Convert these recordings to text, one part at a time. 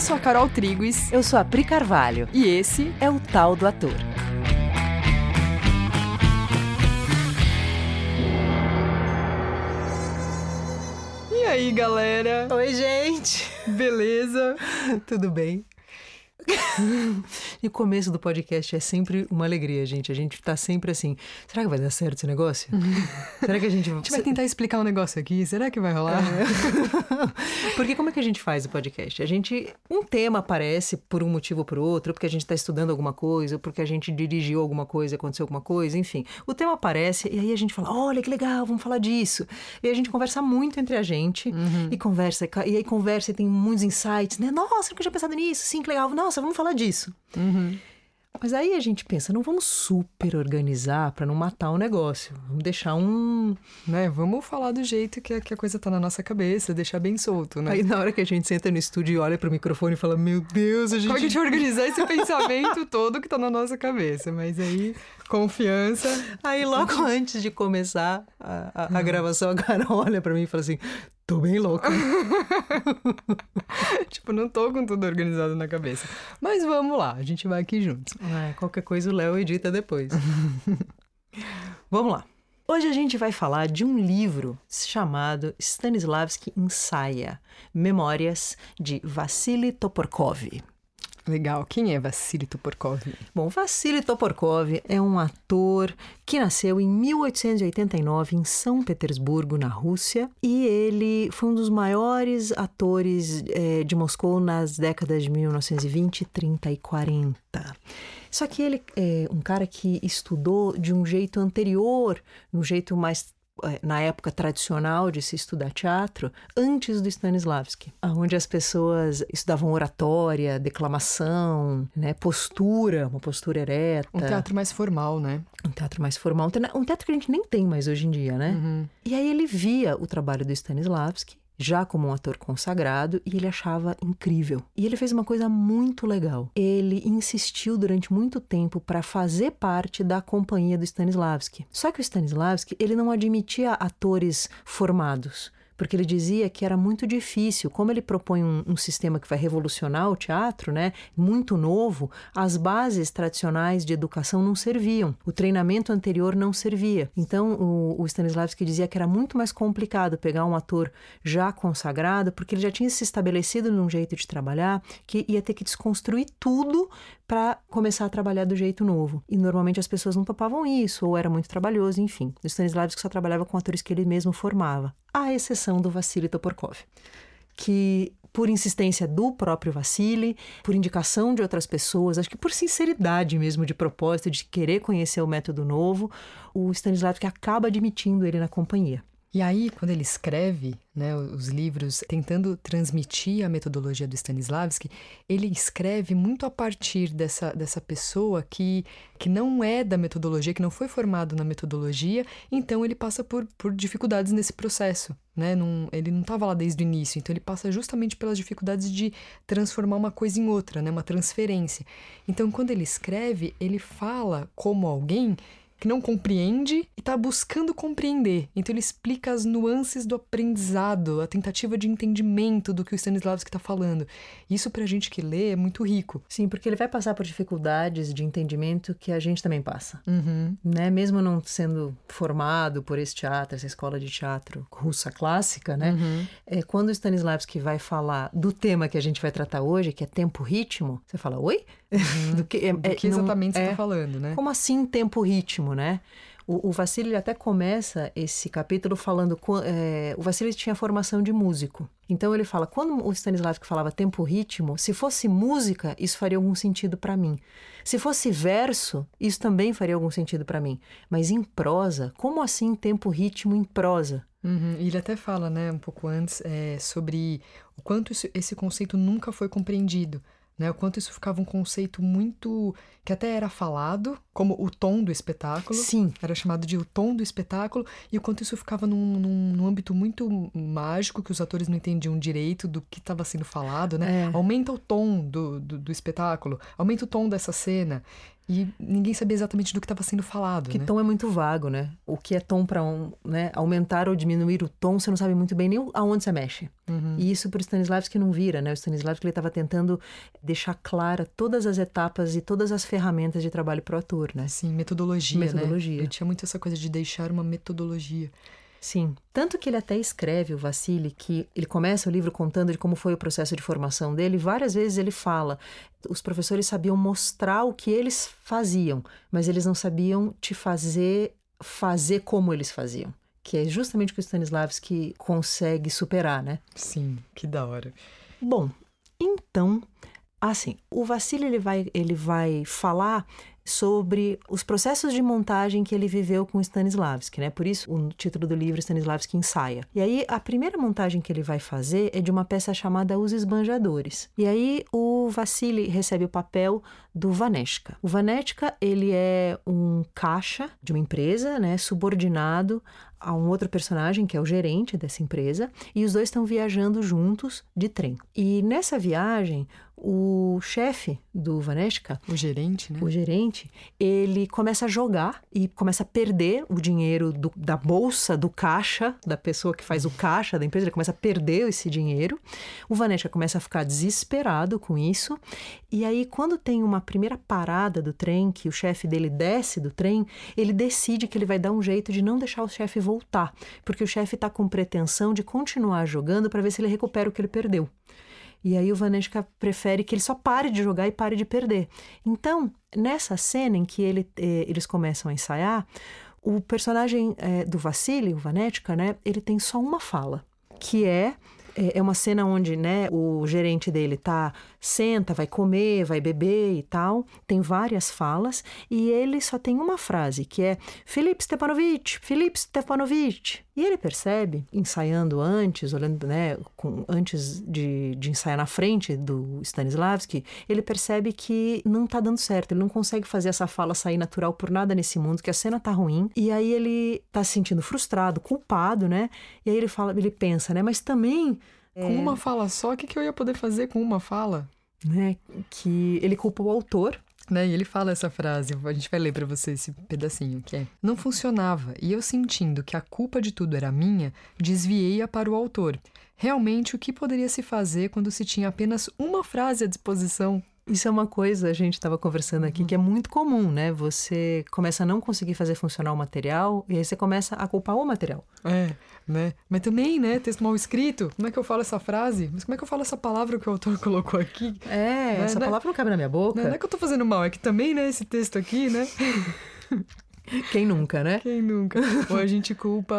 Eu sou a Carol Triguis. Eu sou a Pri Carvalho. E esse é o Tal do Ator. E aí, galera? Oi, gente. Beleza? Tudo bem? e o começo do podcast é sempre uma alegria, gente. A gente tá sempre assim: será que vai dar certo esse negócio? será que a gente... a gente vai tentar explicar um negócio aqui? Será que vai rolar? É. porque como é que a gente faz o podcast? A gente. Um tema aparece por um motivo ou por outro, porque a gente tá estudando alguma coisa, ou porque a gente dirigiu alguma coisa, aconteceu alguma coisa, enfim. O tema aparece e aí a gente fala: olha que legal, vamos falar disso. E a gente conversa muito entre a gente uhum. e conversa, e aí conversa e tem muitos insights, né? Nossa, eu tinha pensado nisso, sim, que legal. Nossa, nossa, vamos falar disso. Uhum. Mas aí a gente pensa, não vamos super organizar para não matar o negócio. Vamos deixar um. Né, vamos falar do jeito que a, que a coisa tá na nossa cabeça, deixar bem solto, né? Aí na hora que a gente senta no estúdio e olha pro microfone e fala, meu Deus, a gente. Como é que a gente vai organizar esse pensamento todo que tá na nossa cabeça? Mas aí, confiança. Aí logo antes de começar a, a, a uhum. gravação, a Carol olha para mim e fala assim: Tô bem louca. tipo, não tô com tudo organizado na cabeça. Mas vamos lá, a gente vai aqui juntos. É, qualquer coisa o Léo edita depois. vamos lá. Hoje a gente vai falar de um livro chamado Stanislavski Ensaia, Memórias de Vassili Toporkov. Legal. Quem é Vassili Toporkov? Bom, Vassili Toporkov é um ator que nasceu em 1889 em São Petersburgo, na Rússia, e ele foi um dos maiores atores é, de Moscou nas décadas de 1920, 30 e 40. Só que ele é um cara que estudou de um jeito anterior, um jeito mais na época tradicional de se estudar teatro, antes do Stanislavski, onde as pessoas estudavam oratória, declamação, né, postura, uma postura ereta. Um teatro mais formal, né? Um teatro mais formal, um teatro que a gente nem tem mais hoje em dia, né? Uhum. E aí ele via o trabalho do Stanislavski já como um ator consagrado e ele achava incrível. E ele fez uma coisa muito legal. Ele insistiu durante muito tempo para fazer parte da companhia do Stanislavski. Só que o Stanislavski, ele não admitia atores formados porque ele dizia que era muito difícil. Como ele propõe um, um, sistema que vai revolucionar o teatro, né, muito novo, as bases tradicionais de educação não serviam. O treinamento anterior não servia. Então, o, o Stanislavski dizia que era muito mais complicado pegar um ator já consagrado, porque ele já tinha se estabelecido num jeito de trabalhar que ia ter que desconstruir tudo para começar a trabalhar do jeito novo. E normalmente as pessoas não topavam isso, ou era muito trabalhoso, enfim. O Stanislavski só trabalhava com atores que ele mesmo formava, à exceção do Vassili Toporkov, que por insistência do próprio Vassili, por indicação de outras pessoas, acho que por sinceridade mesmo de propósito, de querer conhecer o método novo, o Stanislavski acaba admitindo ele na companhia. E aí, quando ele escreve né, os livros tentando transmitir a metodologia do Stanislavski, ele escreve muito a partir dessa, dessa pessoa que, que não é da metodologia, que não foi formado na metodologia, então ele passa por, por dificuldades nesse processo. Né? Ele não estava lá desde o início, então ele passa justamente pelas dificuldades de transformar uma coisa em outra, né? uma transferência. Então, quando ele escreve, ele fala como alguém que não compreende e está buscando compreender. Então ele explica as nuances do aprendizado, a tentativa de entendimento do que o Stanislavski está falando. Isso para a gente que lê é muito rico. Sim, porque ele vai passar por dificuldades de entendimento que a gente também passa. Uhum. Né? Mesmo não sendo formado por esse teatro, essa escola de teatro russa clássica, né? Uhum. É, quando o Stanislavski vai falar do tema que a gente vai tratar hoje, que é tempo-ritmo, você fala, oi? Uhum. do que, é, do que exatamente não, você está é, falando, né? Como assim tempo-ritmo, né? O, o Vassili até começa esse capítulo falando. É, o Vassili tinha formação de músico. Então ele fala: quando o Stanislavski falava tempo-ritmo, se fosse música, isso faria algum sentido para mim. Se fosse verso, isso também faria algum sentido para mim. Mas em prosa, como assim tempo-ritmo em prosa? Uhum. Ele até fala, né, um pouco antes, é, sobre o quanto isso, esse conceito nunca foi compreendido né? O quanto isso ficava um conceito muito que até era falado como o tom do espetáculo. Sim. Era chamado de o tom do espetáculo e o quanto isso ficava num, num, num âmbito muito mágico que os atores não entendiam direito do que estava sendo falado, né? É. Aumenta o tom do, do, do espetáculo, aumenta o tom dessa cena. E ninguém sabia exatamente do que estava sendo falado. Que né? tom é muito vago, né? O que é tom para um, né, aumentar ou diminuir o tom, você não sabe muito bem nem aonde você mexe. Uhum. E isso para o Stanislavski não vira, né? O Stanislavski ele estava tentando deixar clara todas as etapas e todas as ferramentas de trabalho para o ator, né? Sim, metodologia, metodologia. Né? Ele tinha muito essa coisa de deixar uma metodologia. Sim. Tanto que ele até escreve, o Vassili, que ele começa o livro contando de como foi o processo de formação dele. Várias vezes ele fala: os professores sabiam mostrar o que eles faziam, mas eles não sabiam te fazer fazer como eles faziam. Que é justamente o que o Stanislavski consegue superar, né? Sim, que da hora. Bom, então, assim, o Vassili ele vai, ele vai falar sobre os processos de montagem que ele viveu com Stanislavski, né? Por isso o título do livro Stanislavski ensaia. E aí a primeira montagem que ele vai fazer é de uma peça chamada Os Esbanjadores. E aí o Vassili recebe o papel do Vaneshka. O Vaneshka, ele é um caixa de uma empresa, né, subordinado a um outro personagem que é o gerente dessa empresa, e os dois estão viajando juntos de trem. E nessa viagem, o chefe do Vaneshka, o gerente, né? O gerente, ele começa a jogar e começa a perder o dinheiro do, da bolsa, do caixa, da pessoa que faz o caixa da empresa, ele começa a perder esse dinheiro. O Vaneshka começa a ficar desesperado com isso. E aí, quando tem uma primeira parada do trem, que o chefe dele desce do trem, ele decide que ele vai dar um jeito de não deixar o chefe voltar, porque o chefe está com pretensão de continuar jogando para ver se ele recupera o que ele perdeu. E aí o Vaneshka prefere que ele só pare de jogar e pare de perder. Então, nessa cena em que ele, eh, eles começam a ensaiar, o personagem eh, do Vassili, o Vaneshka, né, ele tem só uma fala, que é é, é uma cena onde, né, o gerente dele tá senta, vai comer, vai beber e tal. Tem várias falas e ele só tem uma frase que é Felipe Stepanovich, Felipe Stepanovich. E ele percebe, ensaiando antes, olhando, né, com, antes de, de ensaiar na frente do Stanislavski, ele percebe que não tá dando certo, ele não consegue fazer essa fala sair natural por nada nesse mundo, que a cena tá ruim. E aí ele tá se sentindo frustrado, culpado, né? E aí ele fala, ele pensa, né, mas também com é... uma fala só, o que, que eu ia poder fazer com uma fala? Né? Que ele culpa o autor né? E ele fala essa frase, a gente vai ler para você esse pedacinho, que é: Não funcionava, e eu sentindo que a culpa de tudo era minha, desviei-a para o autor. Realmente, o que poderia se fazer quando se tinha apenas uma frase à disposição? Isso é uma coisa, a gente estava conversando aqui, que é muito comum, né? Você começa a não conseguir fazer funcionar o material e aí você começa a culpar o material. É, né? Mas também, né? Texto mal escrito. Como é que eu falo essa frase? Mas como é que eu falo essa palavra que o autor colocou aqui? É, né? essa né? palavra não cabe na minha boca. Não, não é que eu tô fazendo mal, é que também, né? Esse texto aqui, né? Quem nunca, né? Quem nunca? Ou a gente culpa,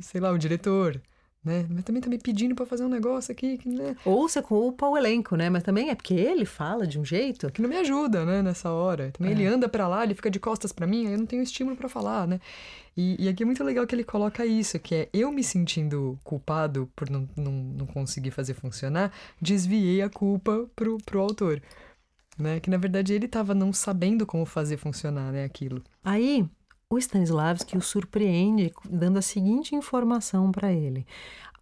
sei lá, o diretor né? Mas também tá me pedindo para fazer um negócio aqui, que, né? Ou você culpa o elenco, né? Mas também é porque ele fala de um jeito que não me ajuda, né? Nessa hora. Também é. ele anda para lá, ele fica de costas para mim, aí eu não tenho estímulo para falar, né? E, e, aqui é muito legal que ele coloca isso, que é eu me sentindo culpado por não, não, não conseguir fazer funcionar, desviei a culpa pro, pro autor. Né? Que na verdade ele estava não sabendo como fazer funcionar né, aquilo. Aí o Stanislavski o surpreende dando a seguinte informação para ele: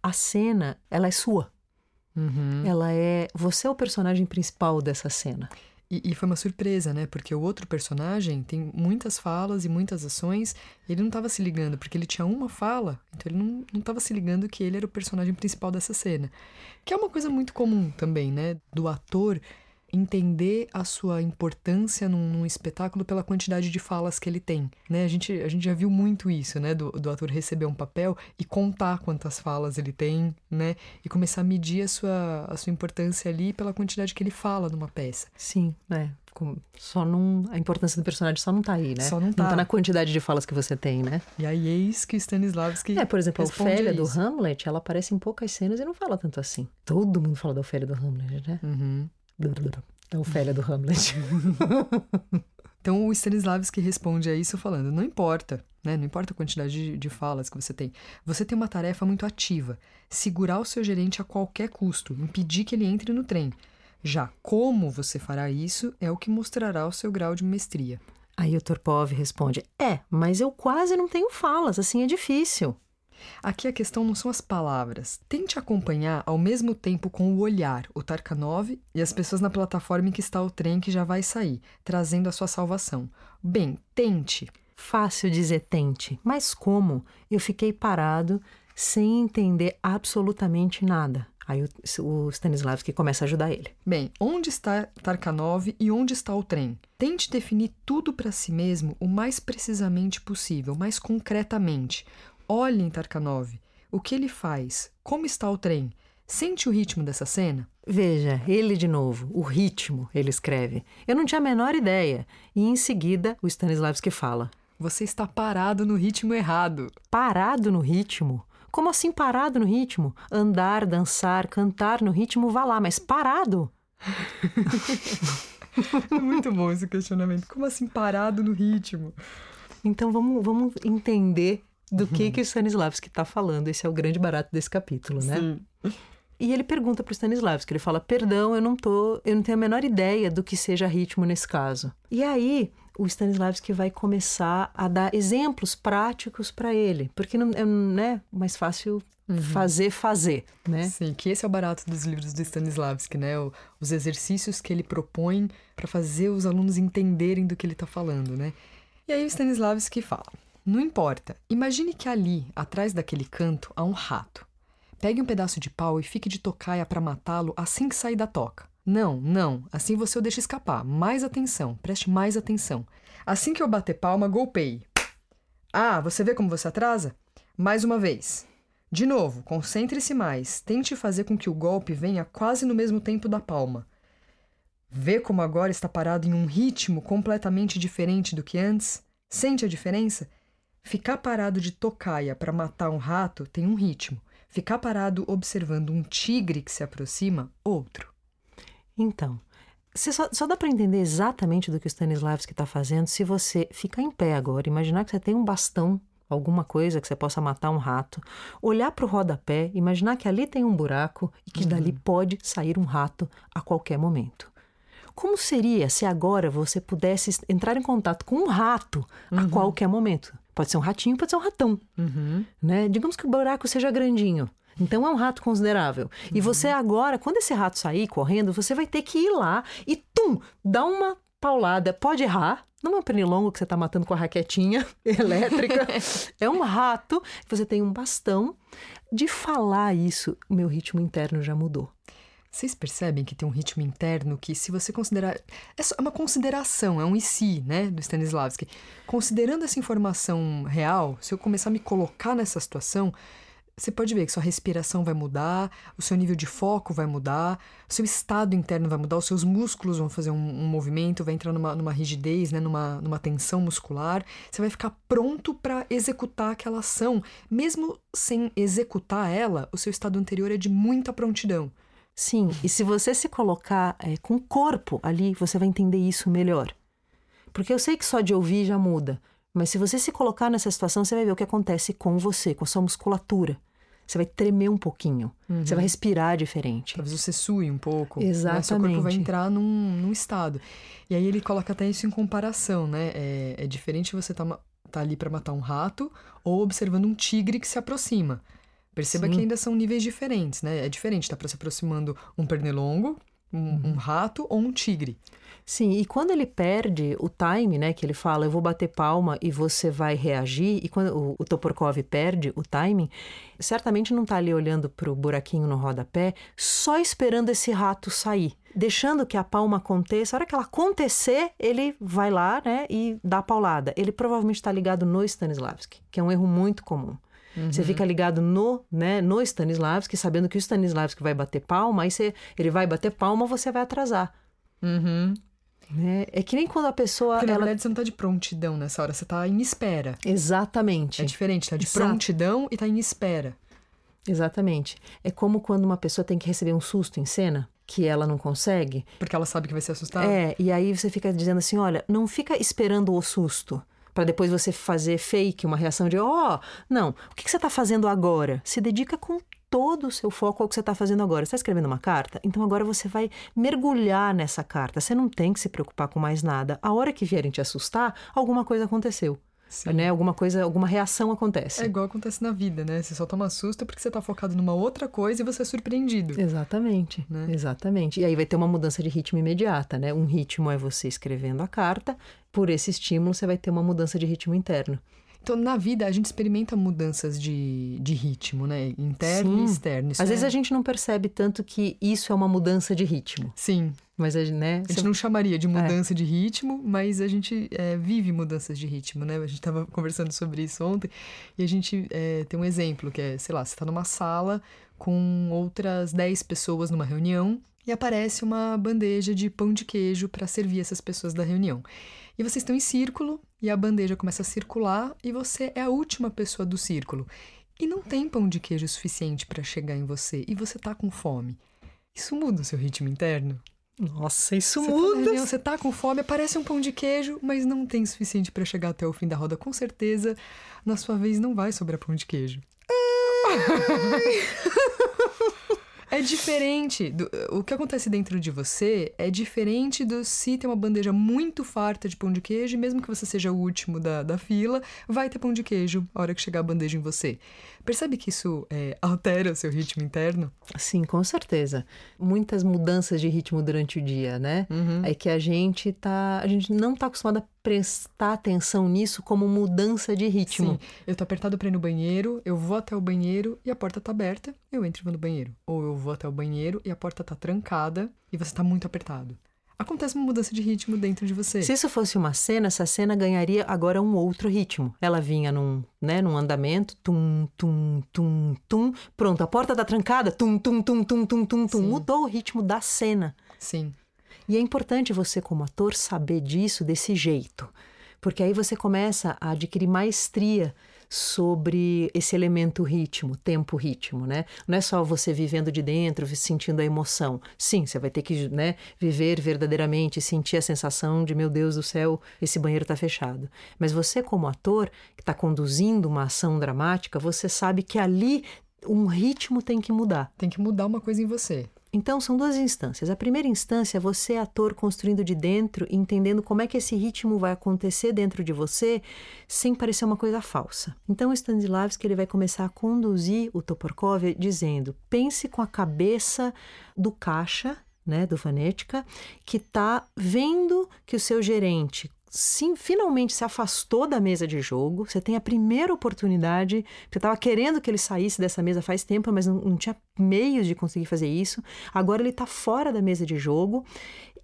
a cena, ela é sua. Uhum. Ela é. Você é o personagem principal dessa cena. E, e, foi uma surpresa, né? Porque o outro personagem tem muitas falas e muitas ações. ele não estava se ligando, porque ele tinha uma fala, então ele não estava se ligando que ele era o personagem principal dessa cena. Que é uma coisa muito comum também, né? Do ator entender a sua importância num, num, espetáculo pela quantidade de falas que ele tem, né? A gente, a gente já viu muito isso, né? Do, do ator receber um papel e contar quantas falas ele tem, né? E começar a medir a sua, a sua importância ali pela quantidade que ele fala numa peça. Sim, é. Só não. A importância do personagem só não tá aí, né? Só não tá. Não tá na quantidade de falas que você tem, né? E aí eis que Stanislavski. É, por exemplo, a Ofélia do Hamlet, ela aparece em poucas cenas e não fala tanto assim. Todo mundo fala da Ofélia do Hamlet, né? Uhum. A Ofélia do Hamlet. então o Stanislavski responde a isso falando: não importa, né? Não importa a quantidade de, de, falas que você tem. Você tem uma tarefa muito ativa: segurar o seu gerente a qualquer custo, impedir que ele entre no trem. Já como você fará isso é o que mostrará o seu grau de mestria. Aí o Torpov responde: É, mas eu quase não tenho falas, assim é difícil. Aqui a questão não são as palavras. Tente acompanhar ao mesmo tempo com o olhar o Tarkanov e as pessoas na plataforma em que está o trem que já vai sair, trazendo a sua salvação. Bem, tente. Fácil dizer tente, mas como? Eu fiquei parado sem entender absolutamente nada. Aí o, o Stanislavski começa a ajudar ele. Bem, onde está Tarkanov e onde está o trem? Tente definir tudo para si mesmo o mais precisamente possível, mais concretamente. Olhe em Tarkanov. O que ele faz? Como está o trem? Sente o ritmo dessa cena? Veja, ele de novo, o ritmo, ele escreve. Eu não tinha a menor ideia. E em seguida, o Stanislavski fala: Você está parado no ritmo errado. Parado no ritmo? Como assim parado no ritmo? Andar, dançar, cantar no ritmo, vá lá, mas parado? muito bom esse questionamento. Como assim parado no ritmo? Então vamos, vamos entender do que que o Stanislavski está falando. Esse é o grande barato desse capítulo, né? Sim. E ele pergunta para o Stanislavski, ele fala: "Perdão, eu não tô, eu não tenho a menor ideia do que seja ritmo nesse caso". E aí o Stanislavski vai começar a dar exemplos práticos para ele, porque não é né, mais fácil uhum. fazer fazer, né? Sim, que esse é o barato dos livros do Stanislavski, né? O, os exercícios que ele propõe para fazer os alunos entenderem do que ele está falando, né? E aí o Stanislavski fala: não importa, imagine que ali, atrás daquele canto, há um rato. Pegue um pedaço de pau e fique de tocaia para matá-lo assim que sair da toca. Não, não, assim você o deixa escapar. Mais atenção, preste mais atenção. Assim que eu bater palma, golpeie. Ah, você vê como você atrasa? Mais uma vez. De novo, concentre-se mais. Tente fazer com que o golpe venha quase no mesmo tempo da palma. Vê como agora está parado em um ritmo completamente diferente do que antes? Sente a diferença? Ficar parado de tocaia para matar um rato tem um ritmo. Ficar parado observando um tigre que se aproxima, outro. Então, só, só, dá para entender exatamente do que o Stanislavski está fazendo se você ficar em pé agora, imaginar que você tem um bastão, alguma coisa que você possa matar um rato, olhar para o rodapé, imaginar que ali tem um buraco e que uhum. dali pode sair um rato a qualquer momento. Como seria se agora você pudesse entrar em contato com um rato uhum. a qualquer momento? Pode ser um ratinho, pode ser um ratão. Uhum. Né? Digamos que o buraco seja grandinho. Então é um rato considerável. Uhum. E você agora, quando esse rato sair correndo, você vai ter que ir lá e tum, dar uma paulada. Pode errar, não é um pernilongo que você está matando com a raquetinha elétrica. é um rato. Você tem um bastão. De falar isso, o meu ritmo interno já mudou. Vocês percebem que tem um ritmo interno que, se você considerar. É uma consideração, é um e si, né, do Stanislavski. Considerando essa informação real, se eu começar a me colocar nessa situação, você pode ver que sua respiração vai mudar, o seu nível de foco vai mudar, o seu estado interno vai mudar, os seus músculos vão fazer um, um movimento, vai entrar numa, numa rigidez, né, numa, numa tensão muscular. Você vai ficar pronto para executar aquela ação. Mesmo sem executar ela, o seu estado anterior é de muita prontidão. Sim, e se você se colocar é, com o corpo ali, você vai entender isso melhor. Porque eu sei que só de ouvir já muda. Mas se você se colocar nessa situação, você vai ver o que acontece com você, com a sua musculatura. Você vai tremer um pouquinho. Uhum. Você vai respirar diferente. Talvez você sue um pouco. Exatamente. Né? Seu corpo vai entrar num, num estado. E aí ele coloca até isso em comparação, né? É, é diferente você tá, tá ali para matar um rato ou observando um tigre que se aproxima. Perceba Sim. que ainda são níveis diferentes, né? É diferente, tá para se aproximando um pernilongo, um, uhum. um rato ou um tigre. Sim, e quando ele perde o time, né, que ele fala, eu vou bater palma e você vai reagir, e quando o, o Toporkov perde o timing, certamente não está ali olhando para o buraquinho no rodapé, só esperando esse rato sair. Deixando que a palma aconteça, a hora que ela acontecer, ele vai lá, né, e dá a paulada. Ele provavelmente está ligado no Stanislavski, que é um erro muito comum. Uhum. Você fica ligado no, né, no Stanislavski, sabendo que o Stanislavski vai bater palma, aí você, ele vai bater palma, você vai atrasar. Uhum. Né? É que nem quando a pessoa. Porque, ela... na verdade, você não tá de prontidão nessa hora, você tá em espera. Exatamente. É diferente, tá de Exato. prontidão e tá em espera. Exatamente. É como quando uma pessoa tem que receber um susto em cena que ela não consegue. Porque ela sabe que vai ser assustada? É, e aí você fica dizendo assim: olha, não fica esperando o susto para depois você fazer fake, uma reação de ó, oh! não, o que, que você está fazendo agora? Se dedica com todo o seu foco ao que você está fazendo agora. Você está escrevendo uma carta? Então agora você vai mergulhar nessa carta. Você não tem que se preocupar com mais nada. A hora que vierem te assustar, alguma coisa aconteceu. Né? Alguma coisa, alguma reação acontece. É igual acontece na vida, né? Você só toma susto porque você está focado numa outra coisa e você é surpreendido. Exatamente, né? exatamente. E aí vai ter uma mudança de ritmo imediata, né? Um ritmo é você escrevendo a carta, por esse estímulo você vai ter uma mudança de ritmo interno. Então, na vida, a gente experimenta mudanças de, de ritmo, né? Interno Sim. e externo. Às é... vezes a gente não percebe tanto que isso é uma mudança de ritmo. Sim. Mas a, né, a gente não chamaria de mudança é. de ritmo, mas a gente é, vive mudanças de ritmo, né? A gente estava conversando sobre isso ontem e a gente é, tem um exemplo que é, sei lá, você está numa sala com outras 10 pessoas numa reunião e aparece uma bandeja de pão de queijo para servir essas pessoas da reunião. E vocês estão em círculo e a bandeja começa a circular e você é a última pessoa do círculo. E não tem pão de queijo suficiente para chegar em você e você tá com fome. Isso muda o seu ritmo interno? Nossa, isso você tá muda! Tá você tá com fome, aparece um pão de queijo, mas não tem suficiente para chegar até o fim da roda. Com certeza, na sua vez não vai sobrar pão de queijo. É diferente. Do, o que acontece dentro de você é diferente do se tem uma bandeja muito farta de pão de queijo, e mesmo que você seja o último da, da fila, vai ter pão de queijo a hora que chegar a bandeja em você. Percebe que isso é, altera o seu ritmo interno? Sim, com certeza. Muitas mudanças de ritmo durante o dia, né? Uhum. É que a gente tá. A gente não tá acostumado a prestar atenção nisso como mudança de ritmo. Sim, eu tô apertado para ir no banheiro, eu vou até o banheiro e a porta tá aberta, eu entro e vou no banheiro. Ou eu vou até o banheiro e a porta tá trancada e você tá muito apertado acontece uma mudança de ritmo dentro de você. Se isso fosse uma cena, essa cena ganharia agora um outro ritmo. Ela vinha num, né, num andamento, tum, tum, tum, tum. Pronto, a porta tá trancada, tum, tum, tum, tum, tum, tum, tum. Mudou o ritmo da cena. Sim. E é importante você, como ator, saber disso desse jeito. Porque aí você começa a adquirir maestria sobre esse elemento ritmo, tempo ritmo, né? Não é só você vivendo de dentro, sentindo a emoção. Sim, você vai ter que, né, viver verdadeiramente, sentir a sensação de meu Deus do céu, esse banheiro está fechado. Mas você como ator que está conduzindo uma ação dramática, você sabe que ali um ritmo tem que mudar. Tem que mudar uma coisa em você. Então, são duas instâncias. A primeira instância é você, ator, construindo de dentro, entendendo como é que esse ritmo vai acontecer dentro de você, sem parecer uma coisa falsa. Então, o Stanislavski ele vai começar a conduzir o Toporkov dizendo: pense com a cabeça do caixa né, do Vanetica, que está vendo que o seu gerente sim, finalmente se afastou da mesa de jogo. Você tem a primeira oportunidade. Você estava querendo que ele saísse dessa mesa faz tempo, mas não, não tinha meios de conseguir fazer isso. Agora ele está fora da mesa de jogo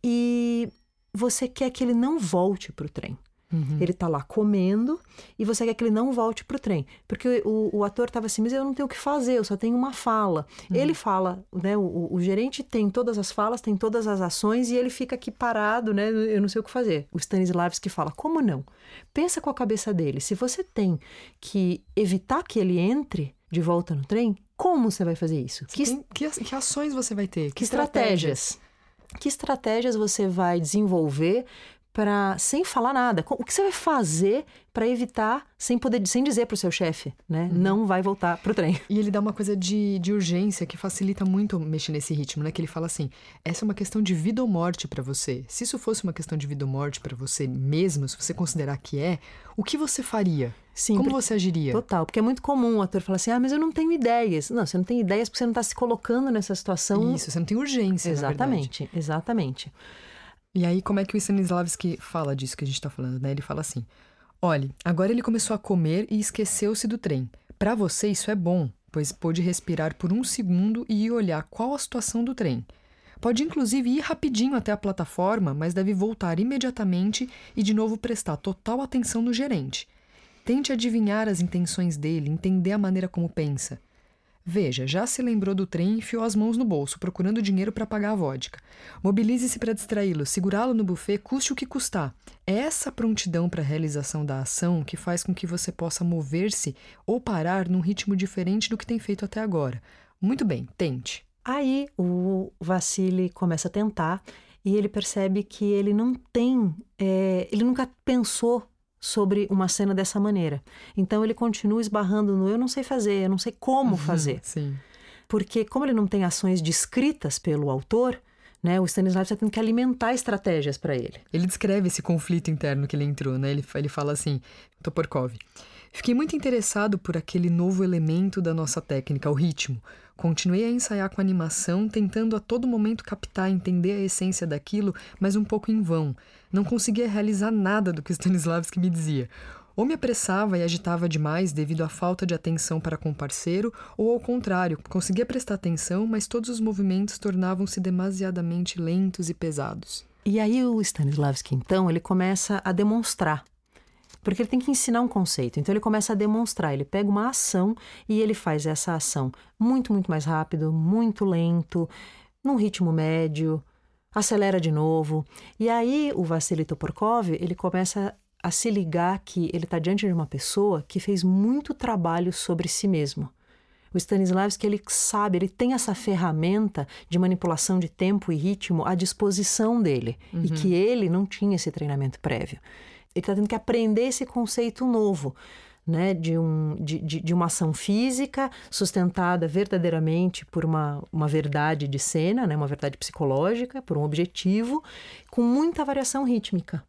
e você quer que ele não volte para o trem. Uhum. Ele tá lá comendo e você quer que ele não volte pro trem. Porque o, o ator tava assim, mas eu não tenho o que fazer, eu só tenho uma fala. Uhum. Ele fala, né? O, o, gerente tem todas as falas, tem todas as ações e ele fica aqui parado, né? Eu não sei o que fazer. O Stanislavski fala, como não? Pensa com a cabeça dele. Se você tem que evitar que ele entre de volta no trem, como você vai fazer isso? Que, tem, que, que, ações você vai ter? Que, que estratégias? estratégias? Que estratégias você vai desenvolver para sem falar nada. O que você vai fazer para evitar, sem poder, sem dizer para o seu chefe, né? Uhum. Não vai voltar pro trem. E ele dá uma coisa de, de urgência que facilita muito mexer nesse ritmo, né? Que ele fala assim: essa é uma questão de vida ou morte para você. Se isso fosse uma questão de vida ou morte para você mesmo, se você considerar que é, o que você faria? Sim, Como você agiria? Total, porque é muito comum o ator falar assim: ah, mas eu não tenho ideias. Não, você não tem ideias porque você não está se colocando nessa situação. Isso, você não tem urgência. Exatamente, exatamente. E aí, como é que o Stanislavski fala disso que a gente está falando, né? Ele fala assim: olhe, agora ele começou a comer e esqueceu-se do trem. Para você isso é bom, pois pôde respirar por um segundo e olhar qual a situação do trem. Pode inclusive ir rapidinho até a plataforma, mas deve voltar imediatamente e de novo prestar total atenção no gerente. Tente adivinhar as intenções dele, entender a maneira como pensa. Veja, já se lembrou do trem e enfiou as mãos no bolso, procurando dinheiro para pagar a vodka. Mobilize-se para distraí-lo, segurá-lo no buffet, custe o que custar. É essa prontidão para a realização da ação que faz com que você possa mover-se ou parar num ritmo diferente do que tem feito até agora. Muito bem, tente. Aí o Vassili começa a tentar e ele percebe que ele não tem, é, ele nunca pensou sobre uma cena dessa maneira. Então ele continua esbarrando no eu não sei fazer, eu não sei como uhum, fazer. Sim. Porque como ele não tem ações descritas pelo autor, Né? O Stanislavski está tendo que alimentar estratégias para ele. Ele descreve esse conflito interno que ele entrou, né? Ele, ele fala assim, Toporkov, fiquei muito interessado por aquele novo elemento da nossa técnica, o ritmo. Continuei a ensaiar com animação, tentando a todo momento captar, entender a essência daquilo, mas um pouco em vão. Não conseguia realizar nada do que Stanislavski me dizia. Ou me apressava e agitava demais devido à falta de atenção para com o parceiro, ou ao contrário, conseguia prestar atenção, mas todos os movimentos tornavam-se demasiadamente lentos e pesados. E aí o Stanislavski, então, ele começa a demonstrar. Porque ele tem que ensinar um conceito. Então ele começa a demonstrar, ele pega uma ação e ele faz essa ação muito, muito mais rápido, muito lento, num ritmo médio, acelera de novo. E aí o Vassili Toporkov, ele começa a se ligar que ele está diante de uma pessoa que fez muito trabalho sobre si mesmo. O Stanislavski, ele sabe, ele tem essa ferramenta de manipulação de tempo e ritmo à disposição dele uhum. e que ele não tinha esse treinamento prévio. Ele está tendo que aprender esse conceito novo. Né, de, um, de, de, de, uma ação física sustentada verdadeiramente por uma, uma verdade de cena, né, uma verdade psicológica, por um objetivo, com muita variação rítmica.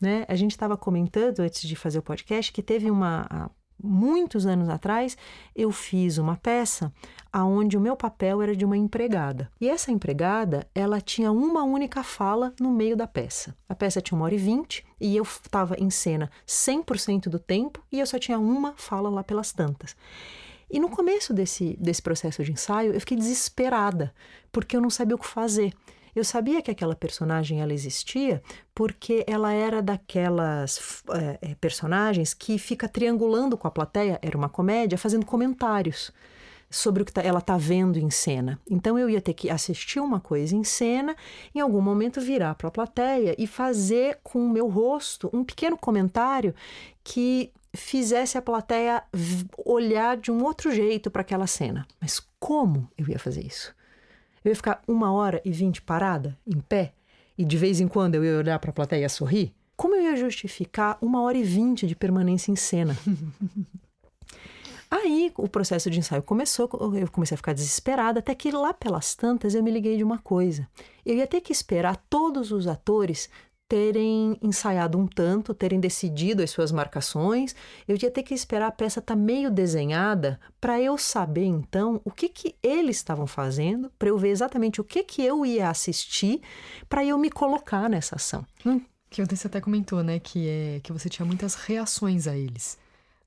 Né? A gente estava comentando antes de fazer o podcast que teve uma. Muitos anos atrás, eu fiz uma peça aonde o meu papel era de uma empregada. E essa empregada, ela tinha uma única fala no meio da peça. A peça tinha uma hora e vinte e eu estava em cena 100% do tempo e eu só tinha uma fala lá pelas tantas. E no começo desse, desse processo de ensaio, eu fiquei desesperada, porque eu não sabia o que fazer. Eu sabia que aquela personagem ela existia porque ela era daquelas é, personagens que fica triangulando com a plateia, era uma comédia, fazendo comentários sobre o que tá, ela está vendo em cena. Então eu ia ter que assistir uma coisa em cena, em algum momento virar para a plateia e fazer com o meu rosto um pequeno comentário que fizesse a plateia olhar de um outro jeito para aquela cena. Mas como eu ia fazer isso? Eu ia ficar uma hora e vinte parada, em pé, e de vez em quando eu ia olhar para a plateia e sorrir? Como eu ia justificar uma hora e vinte de permanência em cena? Aí o processo de ensaio começou, eu comecei a ficar desesperada, até que lá pelas tantas eu me liguei de uma coisa. Eu ia ter que esperar todos os atores terem ensaiado um tanto, terem decidido as suas marcações. Eu ia ter que esperar a peça estar tá meio desenhada para eu saber então o que que eles estavam fazendo, para eu ver exatamente o que que eu ia assistir, para eu me colocar nessa ação. Hum. Que você até comentou, né, que é que você tinha muitas reações a eles,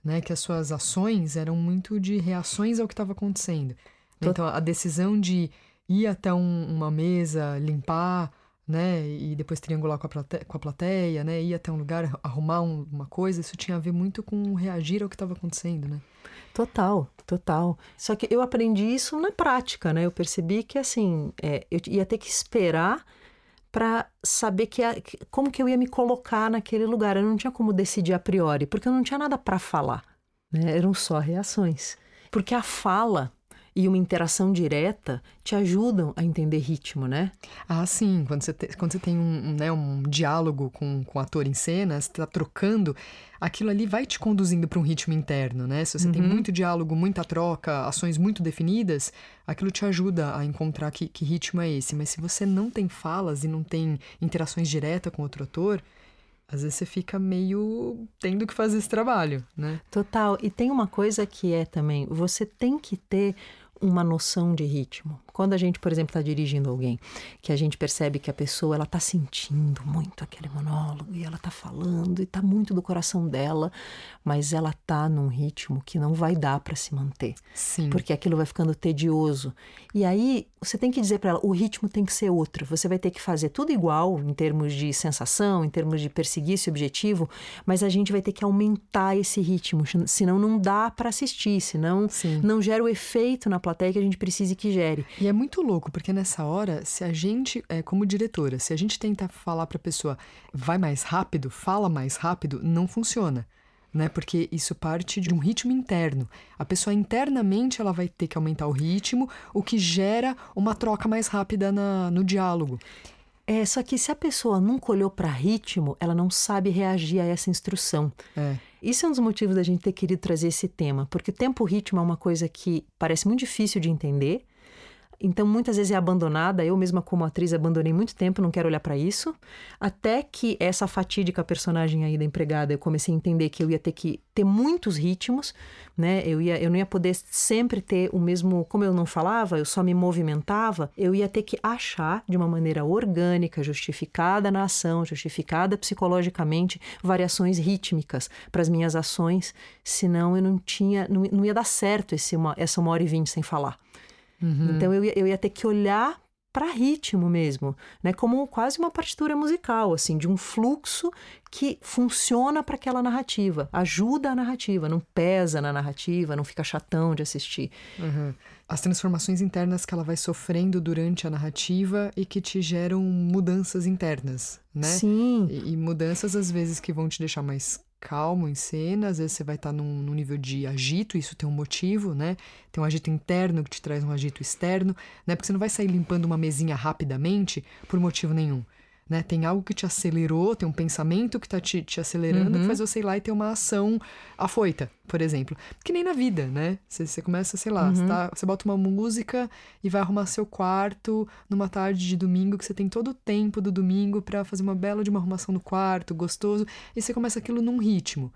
né, que as suas ações eram muito de reações ao que estava acontecendo. Então a decisão de ir até um, uma mesa, limpar né? E depois triangular com a plateia, com a plateia né? Ir até um lugar, arrumar um, uma coisa, isso tinha a ver muito com reagir ao que estava acontecendo, né? Total, total. Só que eu aprendi isso na prática, né? Eu percebi que, assim, é, eu ia ter que esperar para saber que, como que eu ia me colocar naquele lugar. Eu não tinha como decidir a priori, porque eu não tinha nada para falar, né? Eram só reações. Porque a fala e uma interação direta te ajudam a entender ritmo, né? Ah, sim. Quando você, te, quando você tem um, né, um diálogo com, com o ator em cena, você está trocando, aquilo ali vai te conduzindo para um ritmo interno, né? Se você uhum. tem muito diálogo, muita troca, ações muito definidas, aquilo te ajuda a encontrar que, que ritmo é esse. Mas se você não tem falas e não tem interações diretas com outro ator, às vezes você fica meio tendo que fazer esse trabalho, né? Total. E tem uma coisa que é também, você tem que ter uma noção de ritmo. Quando a gente, por exemplo, está dirigindo alguém, que a gente percebe que a pessoa ela está sentindo muito aquele monólogo e ela está falando e está muito do coração dela, mas ela está num ritmo que não vai dar para se manter, Sim. porque aquilo vai ficando tedioso. E aí você tem que dizer para ela, o ritmo tem que ser outro. Você vai ter que fazer tudo igual em termos de sensação, em termos de perseguir esse objetivo, mas a gente vai ter que aumentar esse ritmo, senão não dá para assistir, senão Sim. não gera o efeito na plateia que a gente precisa que gere. E é muito louco, porque nessa hora, se a gente, é, como diretora, se a gente tenta falar para a pessoa, vai mais rápido, fala mais rápido, não funciona. Né? Porque isso parte de um ritmo interno. A pessoa internamente ela vai ter que aumentar o ritmo, o que gera uma troca mais rápida na, no diálogo. É, só que se a pessoa nunca olhou para ritmo, ela não sabe reagir a essa instrução. É. Isso é um dos motivos da gente ter querido trazer esse tema, porque tempo-ritmo é uma coisa que parece muito difícil de entender, então muitas vezes é abandonada. Eu mesma como atriz abandonei muito tempo, não quero olhar para isso, até que essa fatídica personagem aí da empregada, eu comecei a entender que eu ia ter que ter muitos ritmos, né? Eu ia eu não ia poder sempre ter o mesmo, como eu não falava, eu só me movimentava, eu ia ter que achar de uma maneira orgânica, justificada na ação, justificada psicologicamente, variações rítmicas para as minhas ações, senão eu não tinha, não, não ia dar certo esse uma, essa uma hora e vinte sem falar. Uhum. Então eu ia, eu ia ter que olhar para ritmo mesmo, né? Como quase uma partitura musical, assim, de um fluxo que funciona para aquela narrativa, ajuda a narrativa, não pesa na narrativa, não fica chatão de assistir. Uhum. As transformações internas que ela vai sofrendo durante a narrativa e que te geram mudanças internas, né? Sim. E, e mudanças às vezes que vão te deixar mais calmo em cena, às vezes você vai estar num, num, nível de agito, isso tem um motivo, né? Tem um agito interno que te traz um agito externo, né? Porque você não vai sair limpando uma mesinha rapidamente por motivo nenhum né? Tem algo que te acelerou, tem um pensamento que está te, te acelerando, uhum. que faz você ir lá e ter uma ação afoita, por exemplo. Que nem na vida, né? Você, você começa, sei lá, uhum. você, tá, você bota uma música e vai arrumar seu quarto numa tarde de domingo, que você tem todo o tempo do domingo para fazer uma bela de uma arrumação no quarto, gostoso, e você começa aquilo num ritmo.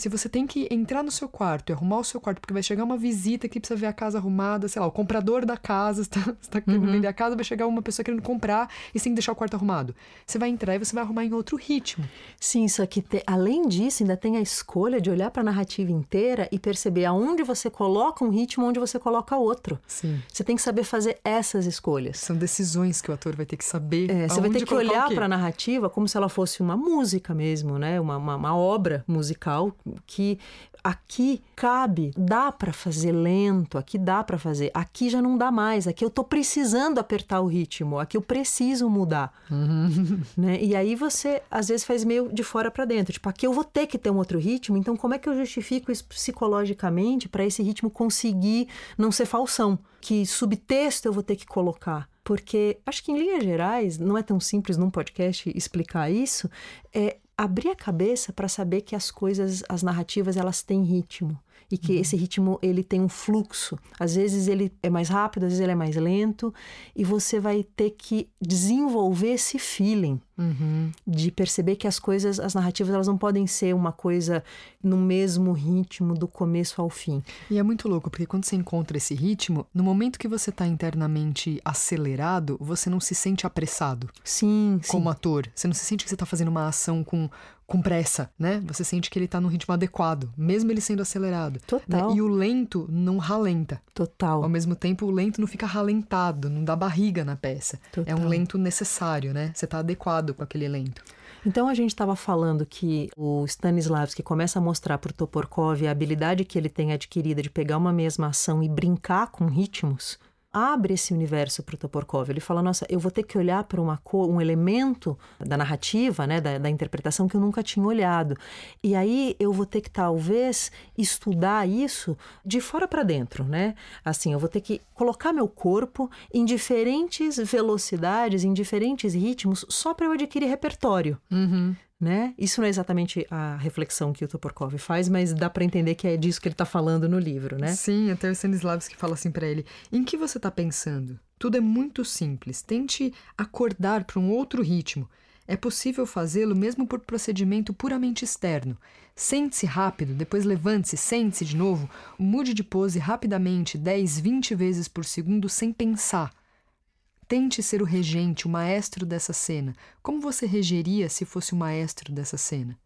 Se você tem que entrar no seu quarto e arrumar o seu quarto, porque vai chegar uma visita que precisa ver a casa arrumada, sei lá, o comprador da casa, está tá querendo uhum. vender a casa, vai chegar uma pessoa querendo comprar e você tem que deixar o quarto arrumado. Você vai entrar e você vai arrumar em outro ritmo. Sim, só que te, além disso, ainda tem a escolha de olhar para a narrativa inteira e perceber aonde você coloca um ritmo, onde você coloca outro. Sim. Você tem que saber fazer essas escolhas. São decisões que o ator vai ter que saber. É, você vai ter que olhar para a narrativa como se ela fosse uma música mesmo, né? Uma, uma, uma obra musical que aqui cabe, dá para fazer lento, aqui dá para fazer, aqui já não dá mais, aqui eu tô precisando apertar o ritmo, aqui eu preciso mudar, uhum. né? E aí você às vezes faz meio de fora para dentro, tipo aqui eu vou ter que ter um outro ritmo, então como é que eu justifico isso psicologicamente para esse ritmo conseguir não ser falsão? Que subtexto eu vou ter que colocar? Porque acho que em linhas gerais não é tão simples num podcast explicar isso. É abrir a cabeça para saber que as coisas, as narrativas, elas têm ritmo e que uhum. esse ritmo ele tem um fluxo. Às vezes ele é mais rápido, às vezes ele é mais lento e você vai ter que desenvolver esse feeling uhum. de perceber que as coisas, as narrativas, elas não podem ser uma coisa no mesmo ritmo do começo ao fim. E é muito louco porque quando você encontra esse ritmo, no momento que você está internamente acelerado, você não se sente apressado. Sim, como sim. ator, você não se sente que você está fazendo uma ação com com pressa, né? Você sente que ele tá num ritmo adequado, mesmo ele sendo acelerado. Total. Né? E o lento não ralenta. Total. Ao mesmo tempo, o lento não fica ralentado, não dá barriga na peça. Total. É um lento necessário, né? Você tá adequado com aquele lento. Então a gente estava falando que o Stanislavski começa a mostrar para o Toporkov a habilidade que ele tem adquirida de pegar uma mesma ação e brincar com ritmos abre esse universo para o Toporkov. Ele fala: nossa, eu vou ter que olhar para uma cor, um elemento da narrativa, né, da, da, interpretação que eu nunca tinha olhado. E aí eu vou ter que talvez estudar isso de fora para dentro, né? Assim, eu vou ter que colocar meu corpo em diferentes velocidades, em diferentes ritmos, só para eu adquirir repertório. Uhum né? Isso não é exatamente a reflexão que o Toporkov faz, mas dá para entender que é disso que ele está falando no livro, né? Sim, até o Stanislavski fala assim para ele: em que você está pensando? Tudo é muito simples. Tente acordar para um outro ritmo. É possível fazê-lo mesmo por procedimento puramente externo. Sente-se rápido, depois levante-se, sente-se de novo, mude de pose rapidamente 10, 20 vezes por segundo sem pensar. Tente ser o regente, o maestro dessa cena. Como você regeria se fosse o maestro dessa cena?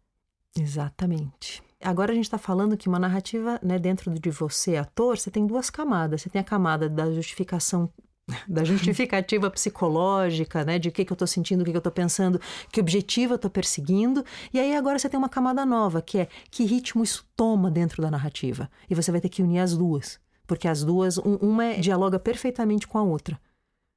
Exatamente. Agora a gente está falando que uma narrativa, né, dentro de você, ator, você tem duas camadas. Você tem a camada da justificação da justificativa psicológica, né, de o que, que eu estou sentindo, o que, que eu estou pensando, que objetivo eu estou perseguindo. E aí agora você tem uma camada nova, que é que ritmo isso toma dentro da narrativa. E você vai ter que unir as duas, porque as duas, um, uma dialoga perfeitamente com a outra.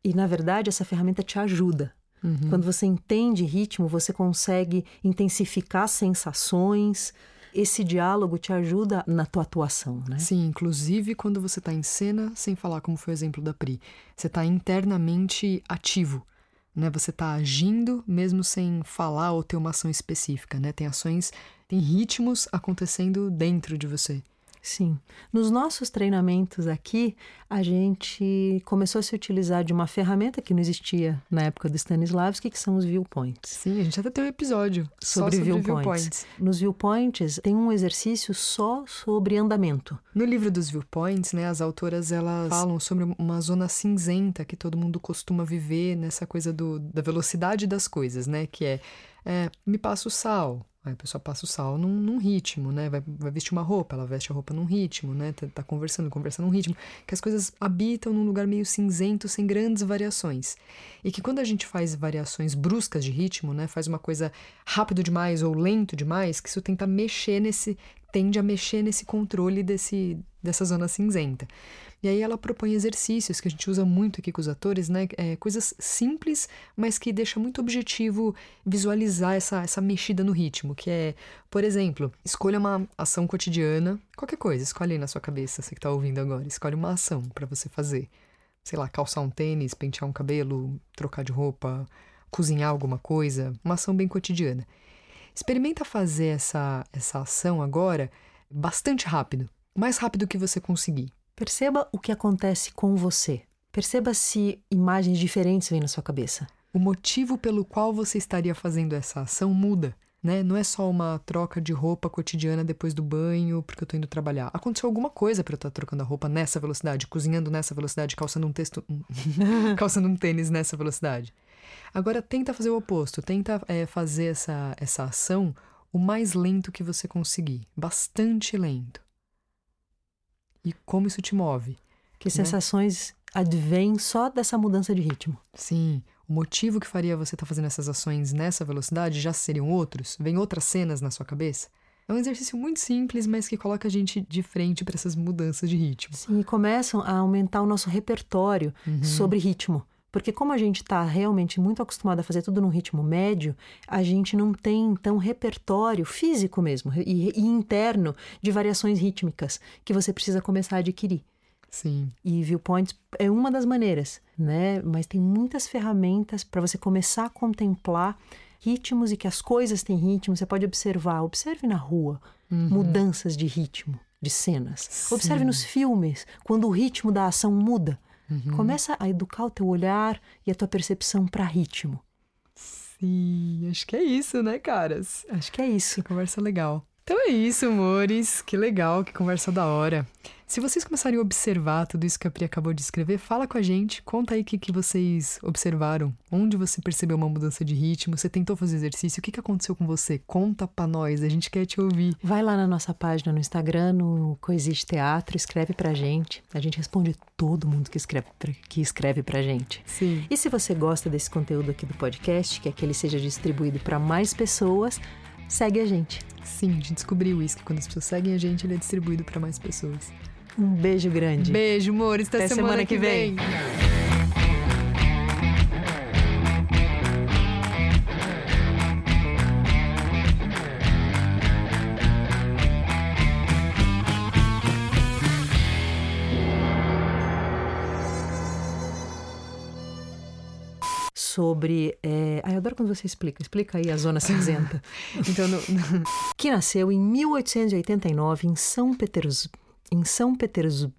E na verdade essa ferramenta te ajuda. Uhum. Quando você entende ritmo, você consegue intensificar sensações. Esse diálogo te ajuda na tua atuação, né? Sim, inclusive quando você está em cena, sem falar como foi o exemplo da Pri, você está internamente ativo, né? Você está agindo mesmo sem falar ou ter uma ação específica, né? Tem ações, tem ritmos acontecendo dentro de você. Sim. Nos nossos treinamentos aqui, a gente começou a se utilizar de uma ferramenta que não existia na época do Stanislavski, que são os viewpoints. Sim, a gente até tem um episódio sobre, sobre, viewpoints. viewpoints. Nos viewpoints tem um exercício só sobre andamento. No livro dos viewpoints, né, as autoras elas falam sobre uma zona cinzenta que todo mundo costuma viver nessa coisa do, da velocidade das coisas, né, que é, é me passa o sal, Aí a pessoa passa o sal num, num ritmo, né? Vai, vai, vestir uma roupa, ela veste a roupa num ritmo, né? Tá, tá, conversando, conversando num ritmo. Que as coisas habitam num lugar meio cinzento, sem grandes variações. E que quando a gente faz variações bruscas de ritmo, né? Faz uma coisa rápido demais ou lento demais, que isso tenta mexer nesse. Tende a mexer nesse controle desse, dessa zona cinzenta. E aí ela propõe exercícios que a gente usa muito aqui com os atores, né? É, coisas simples, mas que deixa muito objetivo visualizar essa, essa mexida no ritmo, que é, por exemplo, escolha uma ação cotidiana, qualquer coisa, escolhe aí na sua cabeça, você que está ouvindo agora, escolhe uma ação para você fazer. Sei lá, calçar um tênis, pentear um cabelo, trocar de roupa, cozinhar alguma coisa, uma ação bem cotidiana. Experimenta fazer essa, essa ação agora bastante rápido, o mais rápido que você conseguir. Perceba o que acontece com você. Perceba se imagens diferentes vêm na sua cabeça. O motivo pelo qual você estaria fazendo essa ação muda. Né? Não é só uma troca de roupa cotidiana depois do banho, porque eu tô indo trabalhar. Aconteceu alguma coisa para eu estar tá trocando a roupa nessa velocidade, cozinhando nessa velocidade, calçando um texto, calçando um tênis nessa velocidade. Agora tenta fazer o oposto, tenta é, fazer essa, essa ação o mais lento que você conseguir, bastante lento e como isso te move. Que né? sensações advêm só dessa mudança de ritmo. Sim. O motivo que faria você estar tá fazendo essas ações nessa velocidade já seriam outros? Vem outras cenas na sua cabeça? É um exercício muito simples, mas que coloca a gente de frente para essas mudanças de ritmo. Sim, e começam a aumentar o nosso repertório uhum. sobre ritmo. Porque como a gente está realmente muito acostumado a fazer tudo num ritmo médio, a gente não tem, então, repertório físico mesmo e, e interno de variações rítmicas que você precisa começar a adquirir. Sim. E viewpoints é uma das maneiras, né? Mas tem muitas ferramentas para você começar a contemplar ritmos e que as coisas têm ritmo. Você pode observar, observe na rua uhum. mudanças de ritmo, de cenas. Sim. Observe nos filmes, quando o ritmo da ação muda. Uhum. Começa a educar o teu olhar e a tua percepção para ritmo. Sim, acho que é isso, né, caras? Acho que é isso. Que conversa legal. Então é isso, amores. Que legal, que conversa da hora. Se vocês começarem a observar tudo isso que a Pri acabou de escrever, fala com a gente, conta aí o que, que vocês observaram, onde você percebeu uma mudança de ritmo, você tentou fazer exercício, o que, que aconteceu com você? Conta pra nós, a gente quer te ouvir. Vai lá na nossa página no Instagram, no Coexiste Teatro, escreve pra gente. A gente responde todo mundo que escreve, pra, que escreve pra gente. Sim. E se você gosta desse conteúdo aqui do podcast, quer que ele seja distribuído para mais pessoas, segue a gente. Sim, a gente descobriu isso, que quando as pessoas seguem a gente, ele é distribuído para mais pessoas. Um beijo grande. Beijo, amor. Até, Até semana, semana, que vem. vem. Sobre. É... Ah, eu adoro quando você explica. Explica aí a Zona Cinzenta. então, no... que nasceu em 1889 em São Petersburgo em São Petersburgo.